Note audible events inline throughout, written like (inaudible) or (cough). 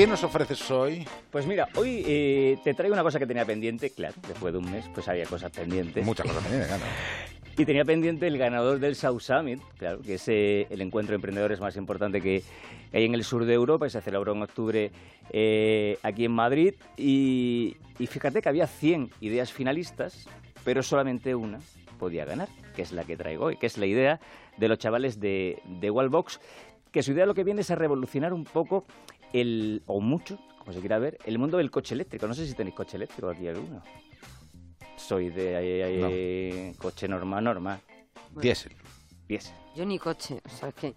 ¿Qué nos ofreces hoy? Pues mira, hoy eh, te traigo una cosa que tenía pendiente, claro, después de un mes, pues había cosas pendientes. Muchas cosas pendientes, claro. (laughs) Y tenía pendiente el ganador del South Summit, claro, que es eh, el encuentro de emprendedores más importante que hay en el sur de Europa y se celebró en octubre eh, aquí en Madrid. Y, fíjate que había 100 ideas finalistas, pero solamente una podía ganar, que es la que traigo hoy, que es la idea de los chavales de, de Wallbox, que su idea lo que viene es a revolucionar un poco el, o mucho, como se quiera ver, el mundo del coche eléctrico. No sé si tenéis coche eléctrico aquí alguno. Soy de coche normal, normal. Diésel. Diésel. Yo ni coche, ¿sabes qué?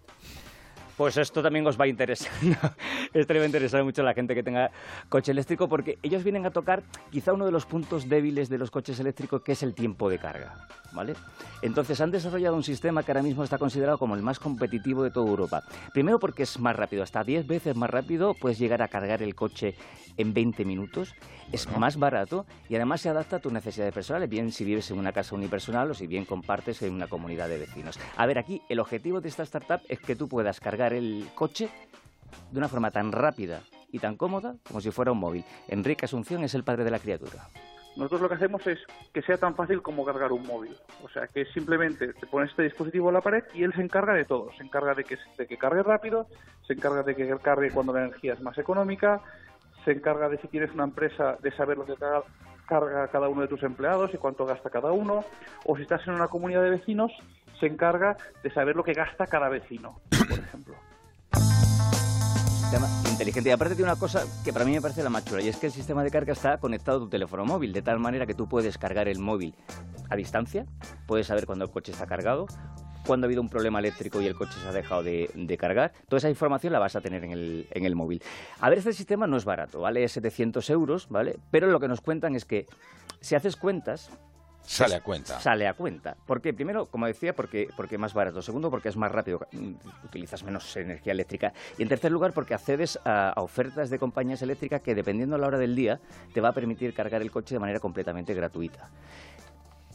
Pues esto también os va a interesar. (laughs) (laughs) esto le va a interesar mucho a la gente que tenga coche eléctrico porque ellos vienen a tocar quizá uno de los puntos débiles de los coches eléctricos que es el tiempo de carga. ¿vale? Entonces han desarrollado un sistema que ahora mismo está considerado como el más competitivo de toda Europa. Primero porque es más rápido, hasta 10 veces más rápido puedes llegar a cargar el coche en 20 minutos, es más barato y además se adapta a tus necesidades personales, bien si vives en una casa unipersonal o si bien compartes en una comunidad de vecinos. A ver, aquí el objetivo de esta startup es que tú puedas cargar el coche de una forma tan rápida y tan cómoda como si fuera un móvil. Enrique Asunción es el padre de la criatura. Nosotros lo que hacemos es que sea tan fácil como cargar un móvil. O sea, que simplemente te pones este dispositivo a la pared y él se encarga de todo. Se encarga de que, de que cargue rápido, se encarga de que cargue cuando la energía es más económica, se encarga de si tienes una empresa de saber lo que carga cada uno de tus empleados y cuánto gasta cada uno, o si estás en una comunidad de vecinos, se encarga de saber lo que gasta cada vecino, por ejemplo. Inteligente. Y aparte tiene una cosa que para mí me parece la más chula, y es que el sistema de carga está conectado a tu teléfono móvil, de tal manera que tú puedes cargar el móvil a distancia, puedes saber cuando el coche está cargado, cuando ha habido un problema eléctrico y el coche se ha dejado de, cargar. Toda esa información la vas a tener en el, en el móvil. A ver, este sistema no es barato, vale 700 euros, ¿vale? Pero lo que nos cuentan es que si haces cuentas, Sale a cuenta. Sale a cuenta. Porque primero, como decía, porque porque es más barato. Segundo, porque es más rápido, utilizas menos energía eléctrica. Y en tercer lugar, porque accedes a, a, ofertas de compañías eléctricas que, dependiendo de la hora del día, te va a permitir cargar el coche de manera completamente gratuita.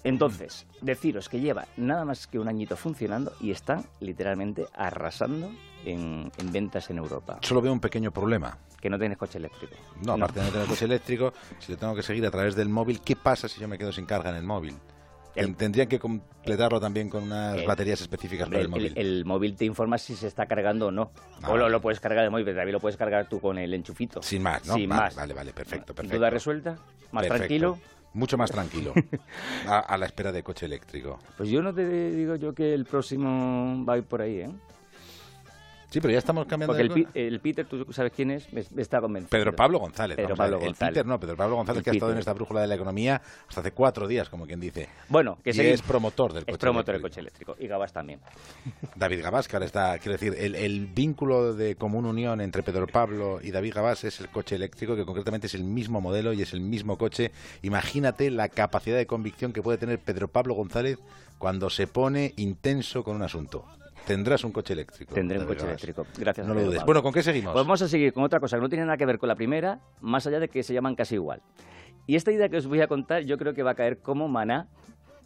Entonces, deciros que lleva nada más que un añito funcionando y están literalmente arrasando en, ventas en Europa. Solo veo un pequeño problema. Que no tienes coche eléctrico. No, aparte de no tener coche eléctrico, si lo tengo que seguir a través del móvil, ¿qué pasa si yo me quedo sin carga en el móvil? Tendrían que completarlo también con unas baterías específicas para el móvil. El, móvil te informa si se está cargando o no. o lo, lo, puedes cargar de móvil, pero también lo puedes cargar tú con el enchufito. Sin más, ¿no? Sin más. Vale, vale, perfecto, perfecto. ¿Duda resuelta? ¿Más tranquilo? mucho más tranquilo (laughs) a, la espera de coche eléctrico. Pues yo no te digo yo que el próximo va a ir por ahí, ¿eh? Sí, pero ya estamos cambiando Porque el, Peter, tú sabes quién es, me, está convencido. Pedro Pablo González. Pedro Pablo El Peter no, Pedro Pablo González, que ha estado en esta brújula de la economía hasta hace cuatro días, como quien dice. Bueno, que y es promotor del coche es promotor del coche eléctrico. Y Gabás también. David Gabás, que ahora está, quiero decir, el, el, vínculo de común unión entre Pedro Pablo y David Gabás es el coche eléctrico, que concretamente es el mismo modelo y es el mismo coche. Imagínate la capacidad de convicción que puede tener Pedro Pablo González cuando se pone intenso con un asunto. Tendrás un coche eléctrico. Tendré un coche eléctrico. Gracias. No lo dudes. Bueno, ¿con qué seguimos? Pues vamos a seguir con otra cosa que no tiene nada que ver con la primera, más allá de que se llaman casi igual. Y esta idea que os voy a contar, yo creo que va a caer como maná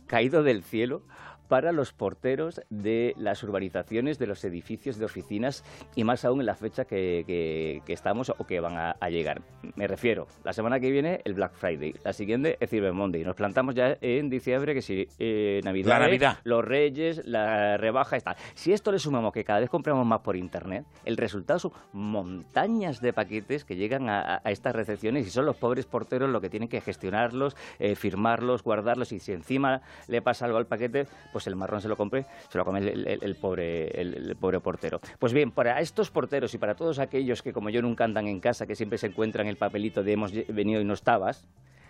caído del cielo para los porteros de las urbanizaciones, de los edificios de oficinas y más aún en la fecha que, estamos o que van a, llegar. Me refiero, la semana que viene el Black Friday, la siguiente es Cyber Monday. Nos plantamos ya en diciembre que si eh, Navidad, la Navidad, los Reyes, la rebaja está. Si esto le sumamos que cada vez compramos más por Internet, el resultado son montañas de paquetes que llegan a, estas recepciones y son los pobres porteros los que tienen que gestionarlos, eh, firmarlos, guardarlos y si encima le pasa algo al paquete, pues el marrón se lo compre, se lo come el, pobre, el, pobre portero. Pues bien, para estos porteros y para todos aquellos que como yo nunca andan en casa, que siempre se encuentran el papelito de hemos venido y no estabas,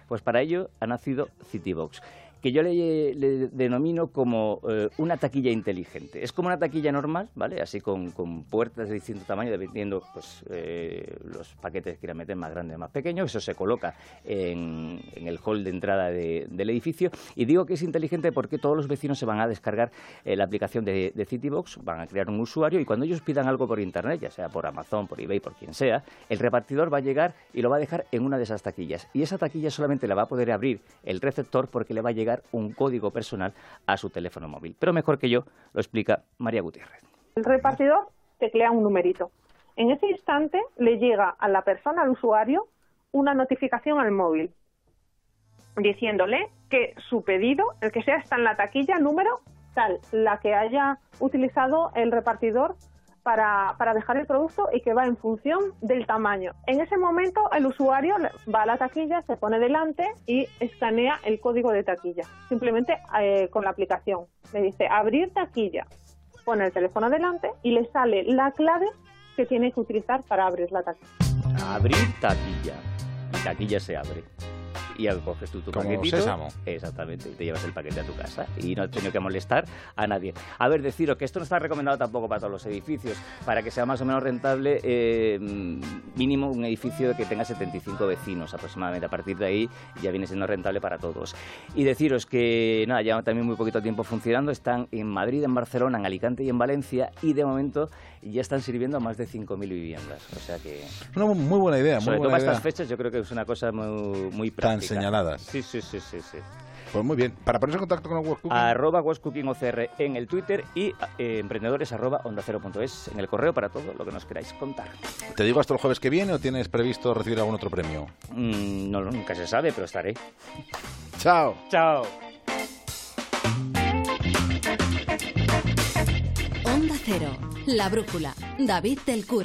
pues para ello ha nacido Citybox que yo le, denomino como eh, una taquilla inteligente. Es como una taquilla normal, ¿vale? Así con, puertas de distinto tamaño, dependiendo pues, eh, los paquetes que quieran meter, más grandes, más pequeños. Eso se coloca en, el hall de entrada del edificio. Y digo que es inteligente porque todos los vecinos se van a descargar eh, la aplicación de, de, Citybox, van a crear un usuario y cuando ellos pidan algo por Internet, ya sea por Amazon, por eBay, por quien sea, el repartidor va a llegar y lo va a dejar en una de esas taquillas. Y esa taquilla solamente la va a poder abrir el receptor porque le va a llegar un código personal a su teléfono móvil. Pero mejor que yo lo explica María Gutiérrez. El repartidor teclea un numerito. En ese instante le llega a la persona, al usuario, una notificación al móvil diciéndole que su pedido, el que sea, está en la taquilla número tal, la que haya utilizado el repartidor para, para, dejar el producto y que va en función del tamaño. En ese momento el usuario va a la taquilla, se pone delante y escanea el código de taquilla, simplemente eh, con la aplicación. Le dice abrir taquilla, pone el teléfono delante y le sale la clave que tiene que utilizar para abrir la taquilla. Abrir taquilla. La taquilla se abre y coges tú tu Como paquetito. sésamo. Exactamente, y te llevas el paquete a tu casa y no has tenido que molestar a nadie. A ver, deciros que esto no está recomendado tampoco para todos los edificios. Para que sea más o menos rentable, eh, mínimo un edificio que tenga 75 vecinos aproximadamente. A partir de ahí ya viene siendo rentable para todos. Y deciros que, nada, llevan también muy poquito tiempo funcionando. Están en Madrid, en Barcelona, en Alicante y en Valencia. Y de momento ya están sirviendo a más de 5.000 viviendas. O sea que... Una muy buena idea, muy Sobre todo buena para idea. estas fechas yo creo que es una cosa muy, muy Tan práctica. Señaladas. Sí, sí, sí, sí, sí. Pues muy bien. Para ponerse en contacto con World Cooking, Arroba OCR en el Twitter y eh, emprendedores arroba onda cero punto es en el correo para todo lo que nos queráis contar. ¿te digo hasta el jueves que viene o tienes previsto recibir algún otro premio? Mm, no, nunca se sabe, pero estaré. Chao. Chao. Onda Cero, La Brújula, David del Cura.